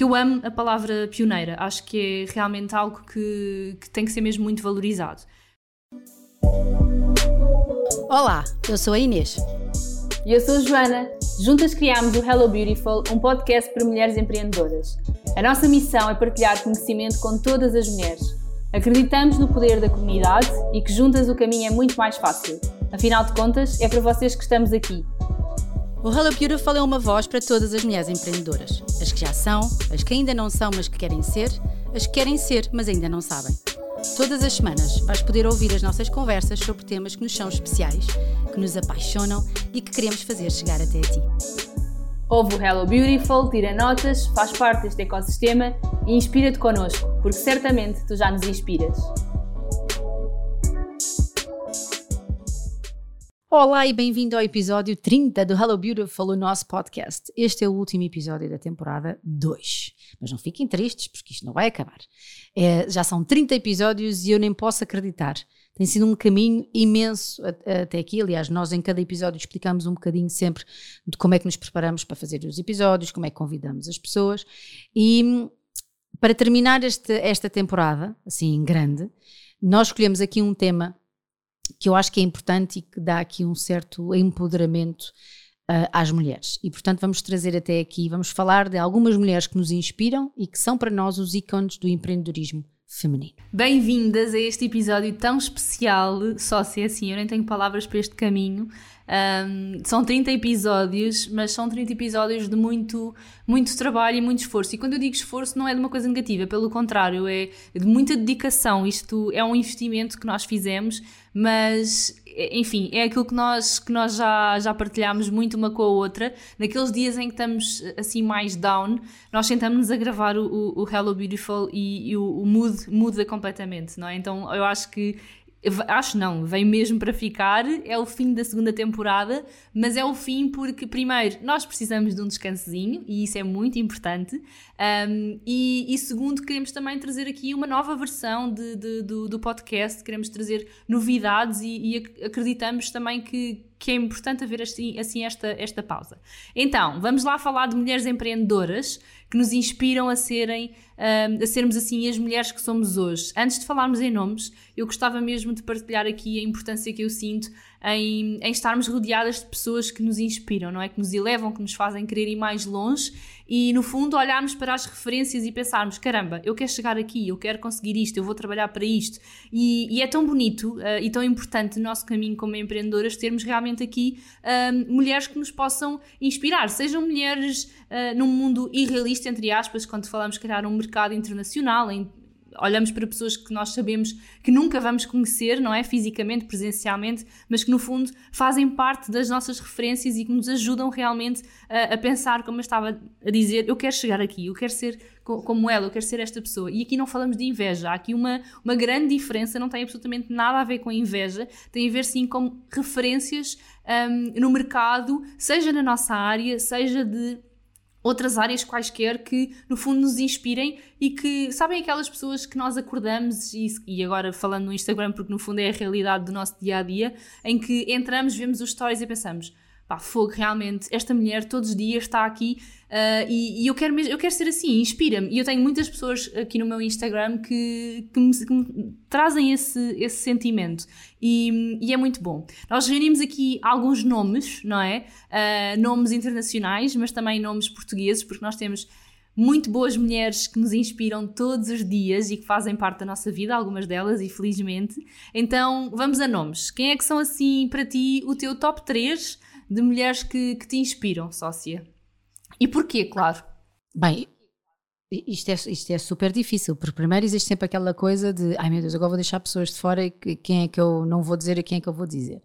Eu amo a palavra pioneira, acho que é realmente algo que, que tem que ser mesmo muito valorizado. Olá, eu sou a Inês. E eu sou a Joana. Juntas criámos o Hello Beautiful, um podcast para mulheres empreendedoras. A nossa missão é partilhar conhecimento com todas as mulheres. Acreditamos no poder da comunidade e que juntas o caminho é muito mais fácil. Afinal de contas, é para vocês que estamos aqui. O Hello Beautiful é uma voz para todas as mulheres empreendedoras. As que já são, as que ainda não são, mas que querem ser, as que querem ser, mas ainda não sabem. Todas as semanas vais poder ouvir as nossas conversas sobre temas que nos são especiais, que nos apaixonam e que queremos fazer chegar até a ti. Ouve o Hello Beautiful, tira notas, faz parte deste ecossistema e inspira-te connosco, porque certamente tu já nos inspiras. Olá e bem-vindo ao episódio 30 do Hello Beautiful, o nosso podcast. Este é o último episódio da temporada 2. Mas não fiquem tristes, porque isto não vai acabar. É, já são 30 episódios e eu nem posso acreditar. Tem sido um caminho imenso até aqui. Aliás, nós em cada episódio explicamos um bocadinho sempre de como é que nos preparamos para fazer os episódios, como é que convidamos as pessoas. E para terminar este, esta temporada, assim grande, nós escolhemos aqui um tema que eu acho que é importante e que dá aqui um certo empoderamento uh, às mulheres. E portanto vamos trazer até aqui, vamos falar de algumas mulheres que nos inspiram e que são para nós os ícones do empreendedorismo feminino. Bem-vindas a este episódio tão especial, só se é assim, eu nem tenho palavras para este caminho. Um, são 30 episódios, mas são 30 episódios de muito, muito trabalho e muito esforço. E quando eu digo esforço, não é de uma coisa negativa, pelo contrário, é de muita dedicação. Isto é um investimento que nós fizemos, mas enfim, é aquilo que nós, que nós já, já partilhámos muito uma com a outra. Naqueles dias em que estamos assim mais down, nós sentamos-nos a gravar o, o, Hello Beautiful e, e o, o mood muda completamente, não é? Então eu acho que Acho não, vem mesmo para ficar. É o fim da segunda temporada, mas é o fim porque, primeiro, nós precisamos de um descansozinho e isso é muito importante. Um, e, e, segundo, queremos também trazer aqui uma nova versão de, de, do, do, podcast. Queremos trazer novidades e, e acreditamos também que, que é importante haver assim, assim esta, esta pausa. Então, vamos lá falar de mulheres empreendedoras que nos inspiram a serem a sermos assim as mulheres que somos hoje. Antes de falarmos em nomes, eu gostava mesmo de partilhar aqui a importância que eu sinto em, em estarmos rodeadas de pessoas que nos inspiram, não é? Que nos elevam, que nos fazem querer ir mais longe e, no fundo, olharmos para as referências e pensarmos: caramba, eu quero chegar aqui, eu quero conseguir isto, eu vou trabalhar para isto. E, e é tão bonito uh, e tão importante no nosso caminho como empreendedoras termos realmente aqui uh, mulheres que nos possam inspirar, sejam mulheres uh, num mundo irrealista, entre aspas, quando falamos, criar um mercado internacional, em olhamos para pessoas que nós sabemos que nunca vamos conhecer, não é? Fisicamente, presencialmente, mas que no fundo fazem parte das nossas referências e que nos ajudam realmente a, a pensar, como eu estava a dizer, eu quero chegar aqui, eu quero ser como ela, eu quero ser esta pessoa. E aqui não falamos de inveja, há aqui uma, uma grande diferença, não tem absolutamente nada a ver com a inveja, tem a ver sim com referências um, no mercado, seja na nossa área, seja de outras áreas quaisquer que no fundo nos inspirem e que sabem aquelas pessoas que nós acordamos e, e, agora falando no Instagram porque no fundo é a realidade do nosso dia a dia em que entramos, vemos os stories e pensamos pá, fogo, realmente, esta mulher todos os dias está aqui uh, e, e, eu, quero mesmo, eu quero ser assim, inspira-me. E eu tenho muitas pessoas aqui no meu Instagram que, que, me, que me trazem esse, esse sentimento e, e, é muito bom. Nós reunimos aqui alguns nomes, não é? Uh, nomes internacionais, mas também nomes portugueses, porque nós temos muito boas mulheres que nos inspiram todos os dias e que fazem parte da nossa vida, algumas delas, infelizmente. Então, vamos a nomes. Quem é que são, assim, para ti, o teu top 3 de mulheres que, que te inspiram, sócia. E porquê, claro? Bem, isto é, isto é super difícil, porque primeiro existe sempre aquela coisa de ai meu Deus, agora vou deixar pessoas de fora e quem é que eu não vou dizer e quem é que eu vou dizer.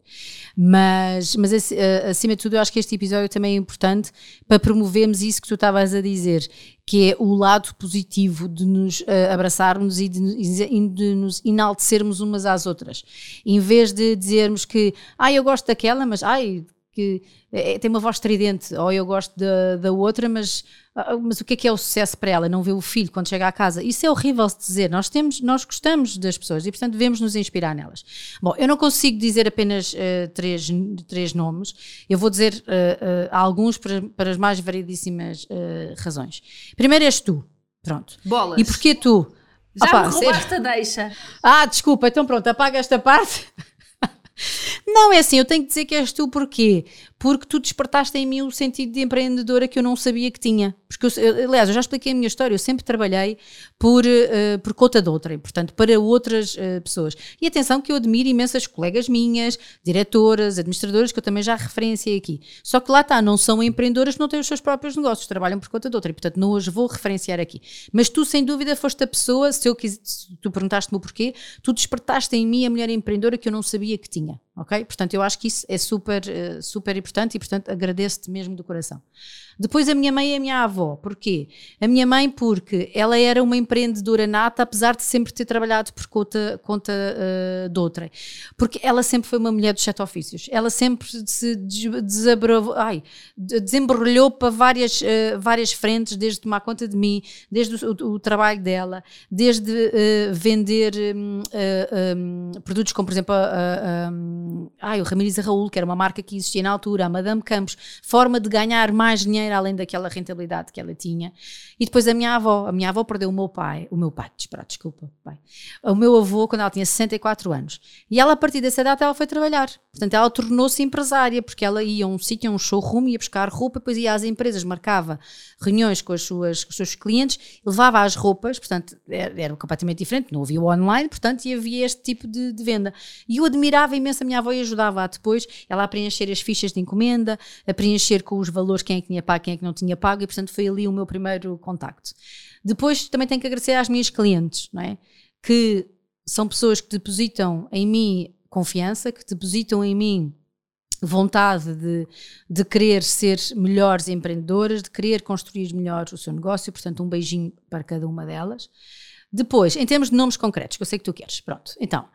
Mas, mas eh, acima de tudo, eu acho que este episódio também é importante para promovermos isso que tu estavas a dizer, que é o lado positivo de nos uh, abraçarmos e de, de, nos enaltecermos umas às outras. Em vez de dizermos que ai eu gosto daquela, mas ai que é, tem uma voz estridente, ou eu gosto da, da outra, mas, ah, mas o que é que é o sucesso para ela? Não ver o filho quando chega à casa. Isso é horrível de dizer. Nós temos, nós gostamos das pessoas e, portanto, devemos nos inspirar nelas. Bom, eu não consigo dizer apenas uh, três, três nomes. Eu vou dizer uh, uh, alguns para, para, as mais variedíssimas razões. Primeiro és tu. Pronto. Bolas. E porquê tu? Já Opa, me roubaste a deixa. Ah, desculpa, então pronto, apaga esta parte. Não, é assim, eu tenho que dizer que és tu porquê? Porque tu despertaste em mim o sentido de empreendedora que eu não sabia que tinha. Porque, eu, aliás, eu já expliquei a minha história, eu sempre trabalhei por, uh, por conta de outra, portanto, para outras uh, pessoas. E atenção que eu admiro imensas colegas minhas, diretoras, administradoras, que eu também já referenciei aqui. Só que lá está, não são empreendedoras, não têm os seus próprios negócios, trabalham por conta de outra, e portanto não as vou referenciar aqui. Mas tu, sem dúvida, foste a pessoa, se eu quis, se tu perguntaste-me o porquê, tu despertaste em mim a mulher empreendedora que eu não sabia que tinha ok? Portanto, eu acho que isso é super, uh, super importante e, portanto, agradeço-te mesmo do coração. Depois a minha mãe e a minha avó. Porquê? A minha mãe porque ela era uma empreendedora nata, apesar de sempre ter trabalhado por conta, conta uh, de outra. Porque ela sempre foi uma mulher dos sete ofícios. Ela sempre se desabravou, ai, desembrulhou para várias, uh, várias frentes, desde tomar conta de mim, desde o, o, trabalho dela, desde uh, vender um, um, produtos como, por exemplo, a, a, ai, o Ramírez Raul, que era uma marca que existia na altura, a Madame Campos, forma de ganhar mais dinheiro além daquela rentabilidade que ela tinha. E depois a minha avó, a minha avó perdeu o meu pai, o meu pai, desculpa, pai, o meu avô quando ela tinha 64 anos. E ela a partir dessa data ela foi trabalhar. Portanto, ela tornou-se empresária, porque ela ia a um sítio, a um showroom, ia buscar roupa, depois ia às empresas, marcava reuniões com, as suas, com os seus clientes, levava as roupas, portanto, era, era completamente diferente, não havia online, portanto, e havia este tipo de, de venda. E eu admirava imenso a minha avó e ajudava-a depois, ela a preencher as fichas de encomenda, a preencher com os valores quem é que tinha pago, quem é que não tinha pago, e portanto foi ali o meu primeiro contacto. Depois também tenho que agradecer às minhas clientes, não é? que são pessoas que depositam em mim confiança, que depositam em mim vontade de, de querer ser melhores empreendedoras, de querer construir melhor o seu negócio, portanto um beijinho para cada uma delas. Depois, em termos de nomes concretos, que eu sei que tu queres, pronto, então,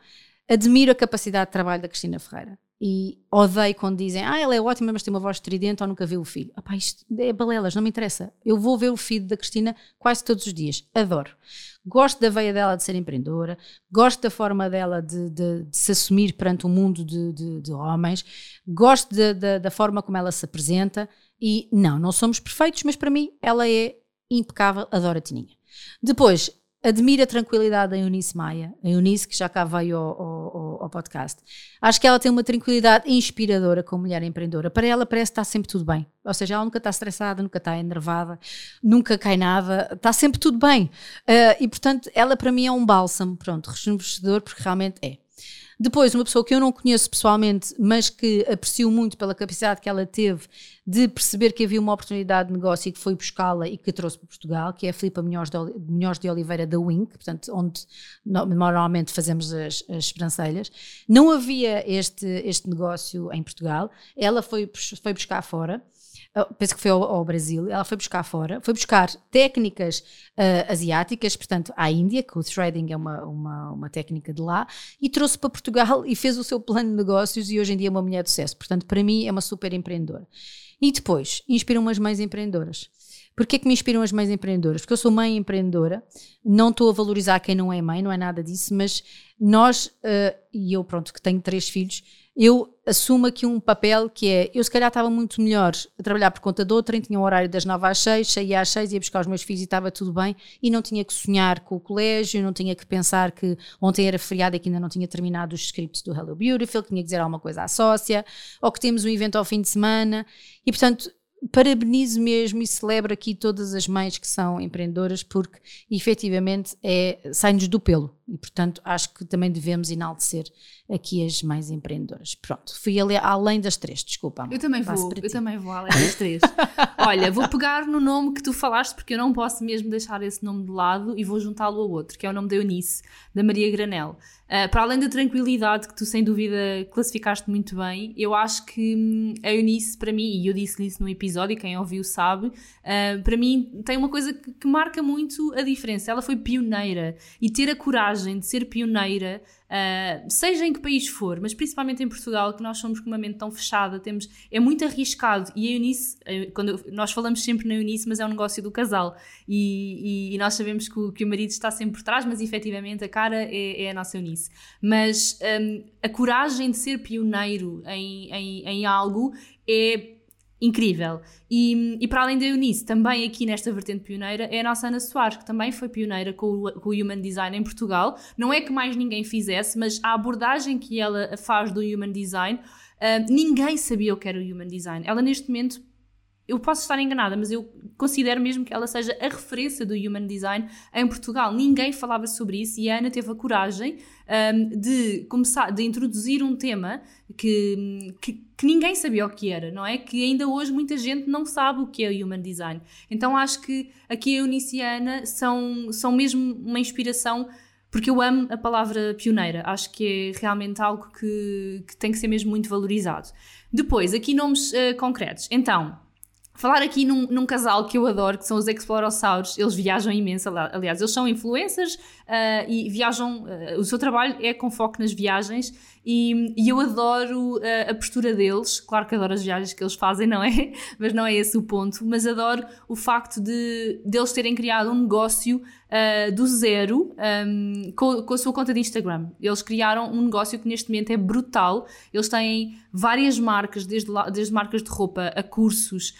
admiro a capacidade de trabalho da Cristina Ferreira e odeio quando dizem ah, ela é ótima, mas tem uma voz estridente ou nunca viu o filho. Apá, isto é balelas, não me interessa. Eu vou ver o filho da Cristina quase todos os dias. Adoro. Gosto da veia dela de ser empreendedora, gosto da forma dela de, de, de se assumir perante um mundo de, de homens, gosto da forma como ela se apresenta e não, não somos perfeitos, mas para mim ela é impecável, adoro a Tininha. Depois, admiro a tranquilidade da Eunice Maia, a Eunice que já cá veio ao, ao, ao, podcast. Acho que ela tem uma tranquilidade inspiradora como mulher empreendedora. Para ela parece que está sempre tudo bem. Ou seja, ela nunca está estressada, nunca está enervada, nunca cai nada, está sempre tudo bem. Uh, e portanto, ela para mim é um bálsamo, pronto, rejuvenescedor, porque realmente é. Depois, uma pessoa que eu não conheço pessoalmente, mas que aprecio muito pela capacidade que ela teve de perceber que havia uma oportunidade de negócio e que foi buscá-la e que trouxe para Portugal, que é a Filipa de, de Oliveira da Wink, portanto, onde normalmente fazemos as, as sobrancelhas. Não havia este, este negócio em Portugal, ela foi, foi buscar fora penso que foi ao, ao, Brasil, ela foi buscar fora, foi buscar técnicas uh, asiáticas, portanto, à Índia, que o threading é uma, uma, uma, técnica de lá, e trouxe para Portugal e fez o seu plano de negócios e hoje em dia é uma mulher de sucesso. Portanto, para mim é uma super empreendedora. E depois, inspiram umas mães empreendedoras. Porquê é que me inspiram as mães empreendedoras? Porque eu sou mãe empreendedora, não estou a valorizar quem não é mãe, não é nada disso, mas nós, uh, e eu pronto, que tenho três filhos, eu assumo aqui um papel que é, eu se calhar estava muito melhor a trabalhar por conta de outrem, tinha um horário das 9 às 6, saía às 6, ia buscar os meus filhos e estava tudo bem, e não tinha que sonhar com o colégio, não tinha que pensar que ontem era feriado e que ainda não tinha terminado os scripts do Hello Beautiful, que tinha que dizer alguma coisa à sócia, ou que temos um evento ao fim de semana, e portanto parabenizo mesmo e celebro aqui todas as mães que são empreendedoras porque efetivamente é, sai-nos do pelo e portanto acho que também devemos enaltecer aqui as mães empreendedoras. Pronto, fui ali além das três, desculpa. Amor. Eu também vou, eu também vou além das três. Olha, vou pegar no nome que tu falaste porque eu não posso mesmo deixar esse nome de lado e vou juntá-lo ao outro, que é o nome da Eunice, da Maria Granel. Uh, para além da tranquilidade que tu sem dúvida classificaste muito bem, eu acho que hum, a Eunice para mim, e eu disse-lhe isso no episódio quem ouviu sabe, uh, para mim tem uma coisa que, que, marca muito a diferença. Ela foi pioneira e ter a coragem de ser pioneira, uh, seja em que país for, mas principalmente em Portugal, que nós somos com uma mente tão fechada, temos, é muito arriscado. E a Eunice, quando nós falamos sempre na Eunice, mas é um negócio do casal e, e, e nós sabemos que o, que o, marido está sempre por trás, mas efetivamente a cara é, é a nossa Eunice. Mas um, a coragem de ser pioneiro em, em, em algo é incrível. E, e, para além da Eunice, também aqui nesta vertente pioneira é a nossa Ana Soares, que também foi pioneira com o, com o, Human Design em Portugal. Não é que mais ninguém fizesse, mas a abordagem que ela faz do Human Design, uh, ninguém sabia o que era o Human Design. Ela neste momento eu posso estar enganada, mas eu considero mesmo que ela seja a referência do Human Design em Portugal. Ninguém falava sobre isso e a Ana teve a coragem um, de começar, de introduzir um tema que, que, que, ninguém sabia o que era, não é? Que ainda hoje muita gente não sabe o que é o Human Design. Então acho que aqui a Eunice e a Ana são, são mesmo uma inspiração porque eu amo a palavra pioneira, acho que é realmente algo que, que tem que ser mesmo muito valorizado. Depois, aqui nomes uh, concretos. Então, Falar aqui num, num, casal que eu adoro, que são os Explorossauros, eles viajam imenso, aliás, eles são influencers uh, e viajam, uh, o seu trabalho é com foco nas viagens e, e eu adoro uh, a postura deles, claro que adoro as viagens que eles fazem, não é? Mas não é esse o ponto, mas adoro o facto de, de eles terem criado um negócio uh, do zero um, com, com, a sua conta de Instagram. Eles criaram um negócio que neste momento é brutal. Eles têm várias marcas, desde, desde marcas de roupa a cursos,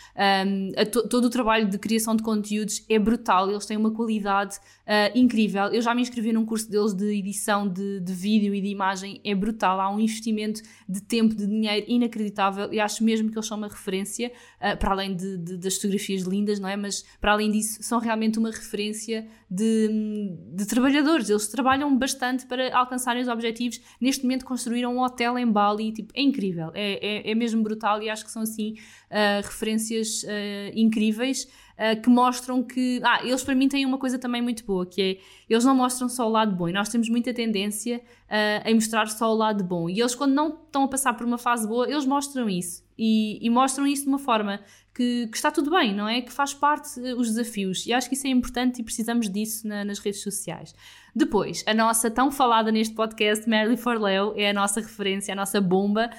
um, a to, todo o trabalho de criação de conteúdos é brutal. Eles têm uma qualidade uh, incrível. Eu já me inscrevi num curso deles de edição de, de vídeo e de imagem, é brutal. Há um investimento de tempo, de dinheiro inacreditável e acho mesmo que eles são uma referência, uh, para além de, de, das fotografias lindas, não é? Mas para além disso, são realmente uma referência de, de trabalhadores. Eles trabalham bastante para alcançarem os objetivos. Neste momento construíram um hotel em Bali, tipo, é incrível, é, é, é mesmo brutal e acho que são assim uh, referências uh, incríveis. Uh, que mostram que. Ah, eles para mim têm uma coisa também muito boa, que é eles não mostram só o lado bom e nós temos muita tendência uh, a mostrar só o lado bom. E eles, quando não estão a passar por uma fase boa, eles mostram isso e, e mostram isso de uma forma que, que, está tudo bem, não é? Que faz parte uh, os desafios. E acho que isso é importante e precisamos disso na, nas redes sociais. Depois, a nossa tão falada neste podcast, Mary Forleo, é a nossa referência, a nossa bomba.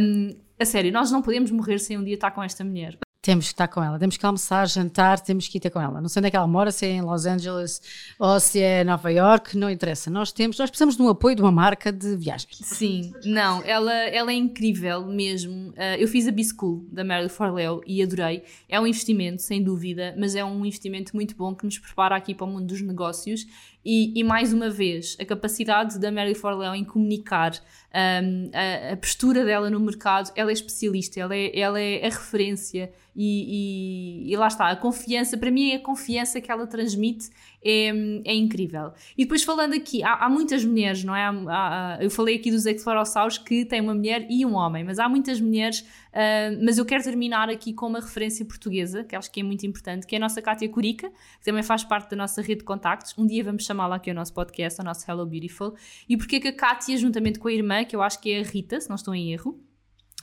Um, a sério, nós não podemos morrer sem um dia estar com esta mulher. Temos que estar com ela, temos que almoçar, jantar, temos que ir ter com ela. Não sei onde é que ela mora, se é em Los Angeles ou se é Nova York, não interessa. Nós temos, nós precisamos de um apoio de uma marca de viagens. Sim, não, ela, ela é incrível mesmo. Uh, eu fiz a B-School da Mary Forleo e adorei. É um investimento, sem dúvida, mas é um investimento muito bom que nos prepara aqui para o mundo dos negócios e, e, mais uma vez, a capacidade da Mary Forleo em comunicar um, a, a, postura dela no mercado, ela é especialista, ela é, ela é a referência e, e, e, lá está, a confiança, para mim é a confiança que ela transmite é, é incrível. E depois falando aqui, há, há muitas mulheres, não é? Há, há, eu falei aqui dos explorossauros que têm uma mulher e um homem, mas há muitas mulheres, uh, mas eu quero terminar aqui com uma referência portuguesa, que acho que é muito importante, que é a nossa Kátia Curica, que também faz parte da nossa rede de contactos. Um dia vamos chamá-la aqui ao nosso podcast, ao nosso Hello Beautiful. E porque que a Kátia, juntamente com a irmã, que eu acho que é a Rita, se não estou em erro,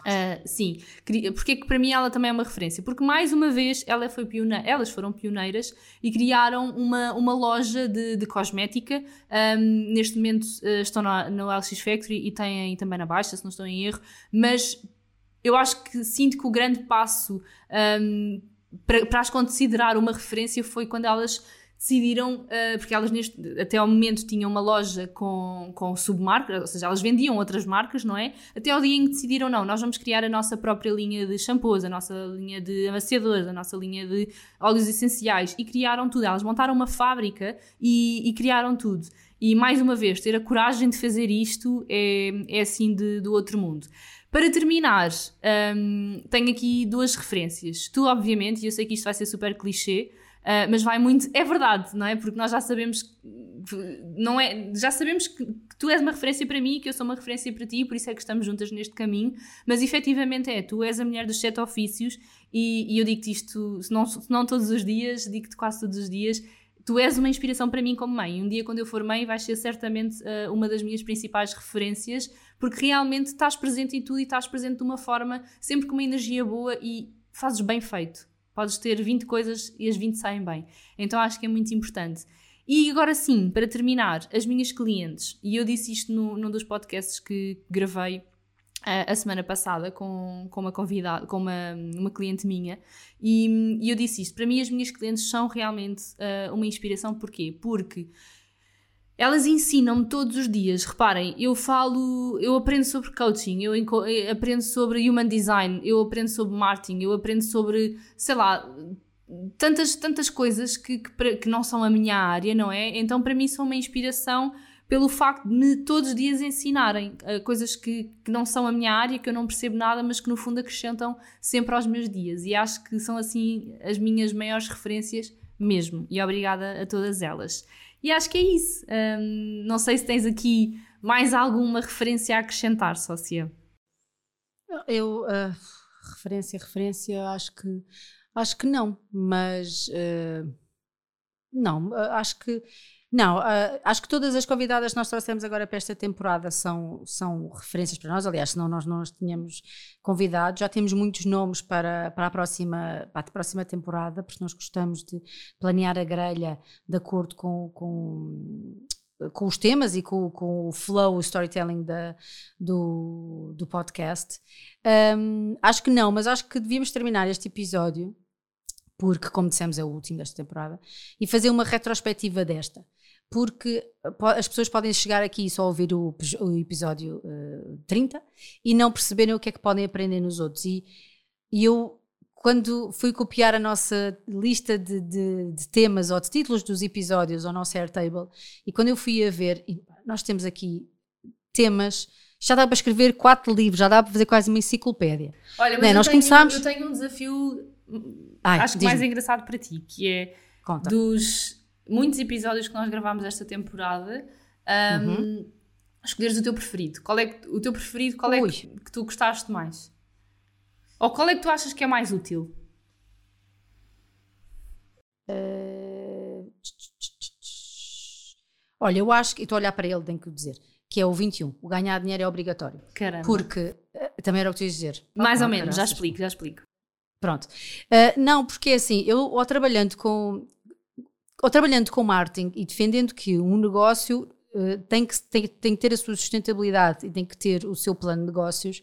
Uh, sim, porque que para mim ela também é uma referência? Porque mais uma vez ela foi pioneira, elas foram pioneiras e criaram uma, uma loja de, de cosmética. Um, neste momento uh, estão na, no LX Factory e têm também na Baixa, se não estou em erro, mas eu acho que sinto que o grande passo um, para, para as considerar uma referência foi quando elas decidiram, uh, porque elas neste, até ao momento tinham uma loja com, com submarcas, ou seja, elas vendiam outras marcas, não é? Até ao dia em que decidiram, não, nós vamos criar a nossa própria linha de shampoos, a nossa linha de amaciadores, a nossa linha de óleos essenciais, e criaram tudo. Elas montaram uma fábrica e, e criaram tudo. E mais uma vez, ter a coragem de fazer isto é, é assim de, do outro mundo. Para terminar, um, tenho aqui duas referências. Tu, obviamente, e eu sei que isto vai ser super clichê, Uh, mas vai muito. É verdade, não é? Porque nós já sabemos. Não é, já sabemos que, que, tu és uma referência para mim, que eu sou uma referência para ti, por isso é que estamos juntas neste caminho. Mas efetivamente é, tu és a mulher dos sete ofícios e, e eu digo-te isto, se não, se não todos os dias, digo-te quase todos os dias. Tu és uma inspiração para mim como mãe. Um dia, quando eu for mãe, vais ser certamente uh, uma das minhas principais referências, porque realmente estás presente em tudo e estás presente de uma forma sempre com uma energia boa e fazes bem feito. Podes ter 20 coisas e as 20 saem bem. Então acho que é muito importante. E agora sim, para terminar, as minhas clientes, e eu disse isto no, num dos podcasts que gravei uh, a semana passada com, com uma convidada, com uma, uma cliente minha, e, e eu disse isto. Para mim, as minhas clientes são realmente uh, uma inspiração. Porquê? Porque elas ensinam-me todos os dias. Reparem, eu falo, eu aprendo sobre coaching, eu aprendo sobre human design, eu aprendo sobre marketing, eu aprendo sobre, sei lá, tantas, tantas coisas que, que, que, não são a minha área, não é? Então, para mim, são uma inspiração pelo facto de me todos os dias ensinarem uh, coisas que, que não são a minha área, que eu não percebo nada, mas que no fundo acrescentam sempre aos meus dias. E acho que são assim as minhas maiores referências mesmo. E obrigada a todas elas. E acho que é isso. Um, não sei se tens aqui mais alguma referência a acrescentar, Sócia. Eu, uh, referência, referência, acho que Acho que não, mas uh, não, uh, acho que não, uh, acho que todas as convidadas que nós trouxemos agora para esta temporada são, são referências para nós. Aliás, senão nós não as tínhamos convidado. Já temos muitos nomes para, para, a próxima, para a próxima temporada, porque nós gostamos de planear a grelha de acordo com, com com os temas e com, com o flow, o storytelling da, do, do podcast. Um, acho que não, mas acho que devíamos terminar este episódio porque, como dissemos, é o último desta temporada, e fazer uma retrospectiva desta. Porque as pessoas podem chegar aqui e só ouvir o, o episódio uh, eh, 30 e não perceberem o que é que podem aprender nos outros. E, e eu, quando fui copiar a nossa lista de, de, de, temas ou de títulos dos episódios ao nosso Airtable, e quando eu fui a ver, nós temos aqui temas já dá para escrever quatro livros, já dá para fazer quase uma enciclopédia. Olha, mas é? nós tenho, começámos... eu tenho um desafio Ai, acho que mais engraçado para ti, que é Conta. dos muitos episódios que nós gravámos esta temporada, um, uhum. escolheres o teu preferido. Qual é o teu preferido, qual é que, que, tu gostaste mais? Ou qual é que tu achas que é mais útil? Uh... Olha, eu acho que, estou a olhar para ele, tenho que dizer, que é o 21. O ganhar dinheiro é obrigatório. Caramba. Porque, uh, também era o que tu ias dizer. Mais ou menos, já explico, já explico. Pronto. Uh, não, porque é assim, eu ou trabalhando com ou trabalhando com marketing e defendendo que um negócio uh, tem, que, tem, tem que ter a sua sustentabilidade e tem que ter o seu plano de negócios,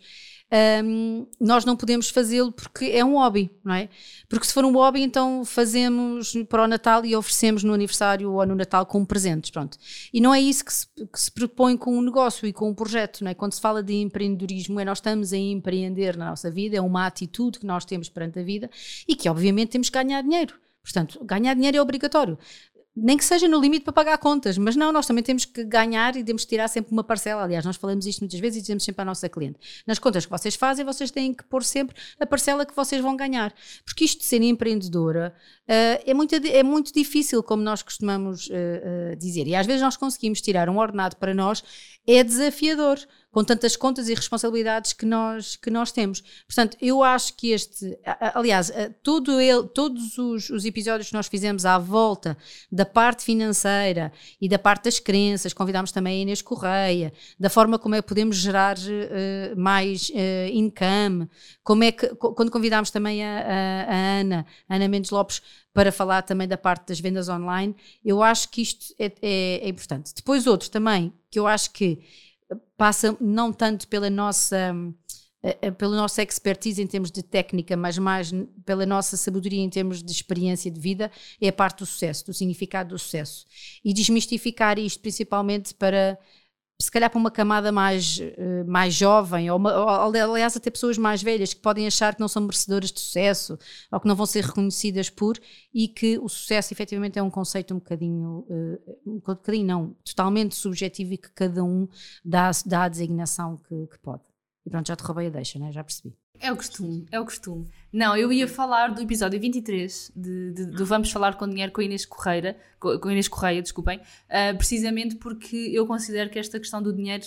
um, nós não podemos fazê-lo porque é um hobby, não é? Porque se for um hobby, então fazemos para o Natal e oferecemos no aniversário ou no Natal como presentes, pronto. E não é isso que se, que se propõe com um negócio e com um projeto, não é? Quando se fala de empreendedorismo, é nós estamos a empreender na nossa vida, é uma atitude que nós temos perante a vida e que obviamente temos que ganhar dinheiro. Portanto, ganhar dinheiro é obrigatório nem que seja no limite para pagar contas, mas não, nós também temos que ganhar e temos que tirar sempre uma parcela. Aliás, nós falamos isto muitas vezes e dizemos sempre à nossa cliente: nas contas que vocês fazem, vocês têm que pôr sempre a parcela que vocês vão ganhar. Porque isto de ser empreendedora uh, é, muito, é muito difícil, como nós costumamos uh, uh, dizer. E às vezes nós conseguimos tirar um ordenado para nós, é desafiador com tantas contas e responsabilidades que nós, que nós temos. Portanto, eu acho que este, aliás, todo ele, todos os, os episódios que nós fizemos à volta da parte financeira e da parte das crenças, convidámos também a Inês Correia, da forma como é que podemos gerar uh, mais uh, income, como é que, quando convidámos também a, a, a Ana, a Ana Mendes Lopes, para falar também da parte das vendas online, eu acho que isto é, é, é importante. Depois outro também, que eu acho que passa não tanto pela nossa eh, eh, pela nossa expertise em termos de técnica, mas mais pela nossa sabedoria em termos de experiência de vida, é a parte do sucesso, do significado do sucesso. E desmistificar isto principalmente para se calhar para uma camada mais, uh, mais jovem, ou, uma, ou, aliás até pessoas mais velhas que podem achar que não são merecedoras de sucesso, ou que não vão ser reconhecidas por, e que o sucesso efetivamente é um conceito um bocadinho, uh, um bocadinho não, totalmente subjetivo e que cada um dá, dá a designação que, que pode. E pronto, já te roubei a deixa, né? já percebi. É o costume, é o costume. Não, eu ia falar do episódio 23 de, de, do Vamos Falar com Dinheiro com Inês Correia, com Inês Correia, desculpem, uh, precisamente porque eu considero que esta questão do dinheiro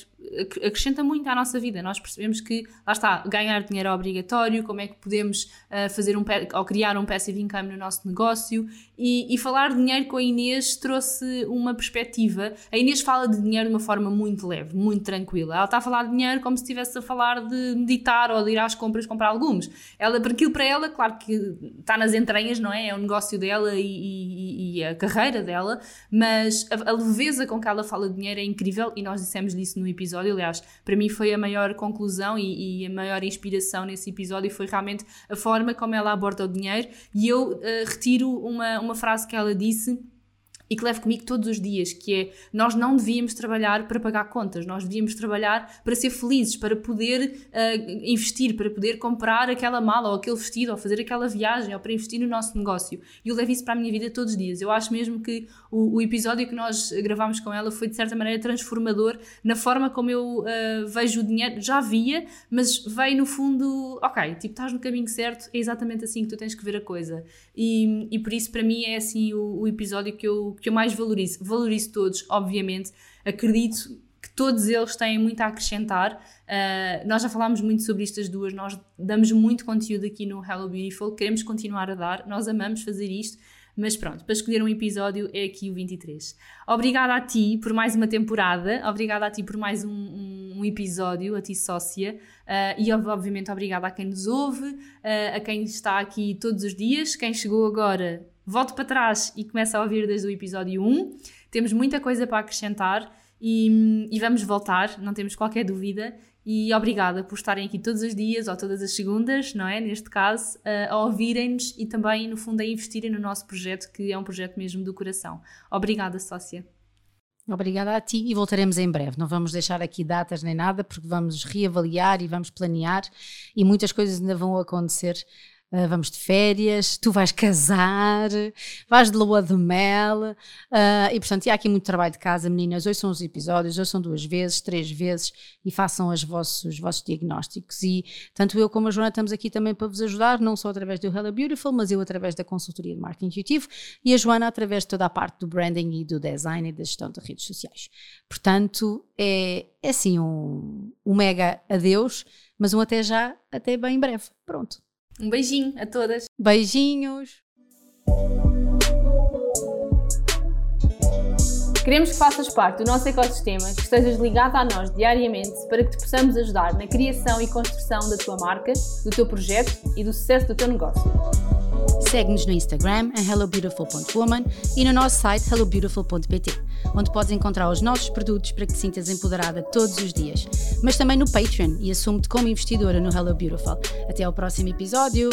acrescenta muito à nossa vida. Nós percebemos que, lá está, ganhar dinheiro é obrigatório, como é que podemos uh, fazer um, ou criar um passive income no nosso negócio e, e, falar de dinheiro com a Inês trouxe uma perspectiva. A Inês fala de dinheiro de uma forma muito leve, muito tranquila. Ela está a falar de dinheiro como se estivesse a falar de meditar ou de ir às compras comprar legumes. Ela, aquilo para ela, claro que está nas entranhas, não é? É o negócio dela e, e, e a carreira dela, mas a, a, leveza com que ela fala de dinheiro é incrível e nós dissemos disso no episódio. Aliás, para mim foi a maior conclusão e, e a maior inspiração nesse episódio foi realmente a forma como ela aborda o dinheiro. E eu uh, retiro uma, uma frase que ela disse e que levo comigo todos os dias, que é nós não devíamos trabalhar para pagar contas, nós devíamos trabalhar para ser felizes, para poder uh, investir, para poder comprar aquela mala ou aquele vestido, ou fazer aquela viagem, ou para investir no nosso negócio. E eu levo isso para a minha vida todos os dias. Eu acho mesmo que o, o episódio que nós gravámos com ela foi de certa maneira transformador na forma como eu uh, vejo o dinheiro. Já via, mas veio no fundo, ok, tipo, estás no caminho certo, é exatamente assim que tu tens que ver a coisa. E, e por isso, para mim, é assim o, o episódio que eu que eu mais valorizo. Valorizo todos, obviamente. Acredito que todos eles têm muito a acrescentar. Uh, nós já falámos muito sobre estas duas, nós damos muito conteúdo aqui no Hello Beautiful, queremos continuar a dar, nós amamos fazer isto. Mas pronto, para escolher um episódio é aqui o 23. Obrigada a ti por mais uma temporada, obrigada a ti por mais um, um, um episódio, a ti sócia, uh, e obviamente obrigada a quem nos ouve, uh, a quem está aqui todos os dias, quem chegou agora volte para trás e comece a ouvir desde o episódio 1. Temos muita coisa para acrescentar e, e, vamos voltar, não temos qualquer dúvida. E obrigada por estarem aqui todos os dias ou todas as segundas, não é? Neste caso, a ouvirem-nos e também, no fundo, a investirem no nosso projeto, que é um projeto mesmo do coração. Obrigada, sócia. Obrigada a ti e voltaremos em breve. Não vamos deixar aqui datas nem nada, porque vamos reavaliar e vamos planear e muitas coisas ainda vão acontecer Uh, vamos de férias, tu vais casar, vais de lua de mel, uh, e portanto, há aqui muito trabalho de casa, meninas. Hoje são os episódios, hoje são duas vezes, três vezes, e façam os vossos, os vossos diagnósticos. E tanto eu como a Joana estamos aqui também para vos ajudar, não só através do Hello Beautiful, mas eu através da consultoria de marketing intuitivo e a Joana através de toda a parte do branding e do design e da gestão de redes sociais. Portanto, é, é assim um, um mega adeus, mas um até já, até bem breve. Pronto. Um beijinho a todas. Beijinhos. Queremos que faças parte do nosso ecossistema, que estejas ligado a nós diariamente para que te possamos ajudar na criação e construção da tua marca, do teu projeto e do sucesso do teu negócio. Segue-nos no Instagram em hellobeautiful.woman e no nosso site hellobeautiful.pt, onde podes encontrar os nossos produtos para que te sintas empoderada todos os dias. Mas também no Patreon e assume-te como investidora no Hello Beautiful. Até ao próximo episódio!